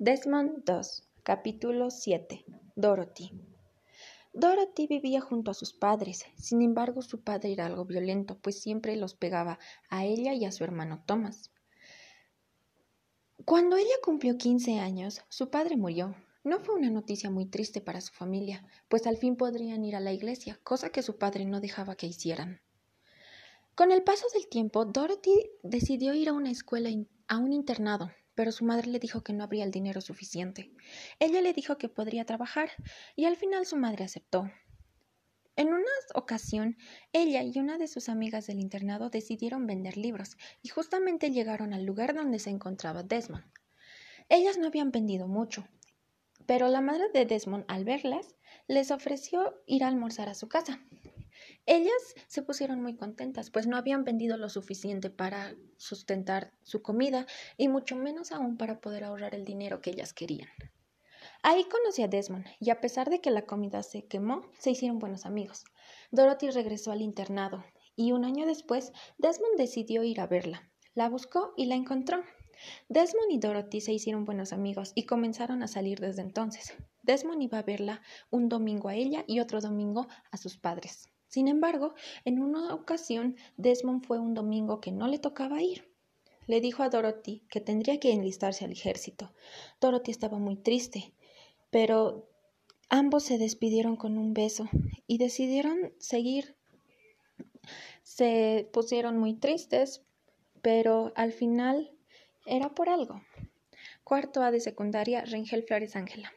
Desmond 2, capítulo 7. Dorothy. Dorothy vivía junto a sus padres, sin embargo su padre era algo violento, pues siempre los pegaba a ella y a su hermano Thomas. Cuando ella cumplió 15 años, su padre murió. No fue una noticia muy triste para su familia, pues al fin podrían ir a la iglesia, cosa que su padre no dejaba que hicieran. Con el paso del tiempo, Dorothy decidió ir a una escuela, a un internado, pero su madre le dijo que no habría el dinero suficiente. Ella le dijo que podría trabajar y al final su madre aceptó. En una ocasión, ella y una de sus amigas del internado decidieron vender libros y justamente llegaron al lugar donde se encontraba Desmond. Ellas no habían vendido mucho, pero la madre de Desmond, al verlas, les ofreció ir a almorzar a su casa. Ellas se pusieron muy contentas, pues no habían vendido lo suficiente para sustentar su comida y mucho menos aún para poder ahorrar el dinero que ellas querían. Ahí conocí a Desmond y a pesar de que la comida se quemó, se hicieron buenos amigos. Dorothy regresó al internado y un año después Desmond decidió ir a verla. La buscó y la encontró. Desmond y Dorothy se hicieron buenos amigos y comenzaron a salir desde entonces. Desmond iba a verla un domingo a ella y otro domingo a sus padres. Sin embargo, en una ocasión, Desmond fue un domingo que no le tocaba ir. Le dijo a Dorothy que tendría que enlistarse al ejército. Dorothy estaba muy triste, pero ambos se despidieron con un beso y decidieron seguir. Se pusieron muy tristes, pero al final era por algo. Cuarto A de secundaria, Rengel Flores Ángela.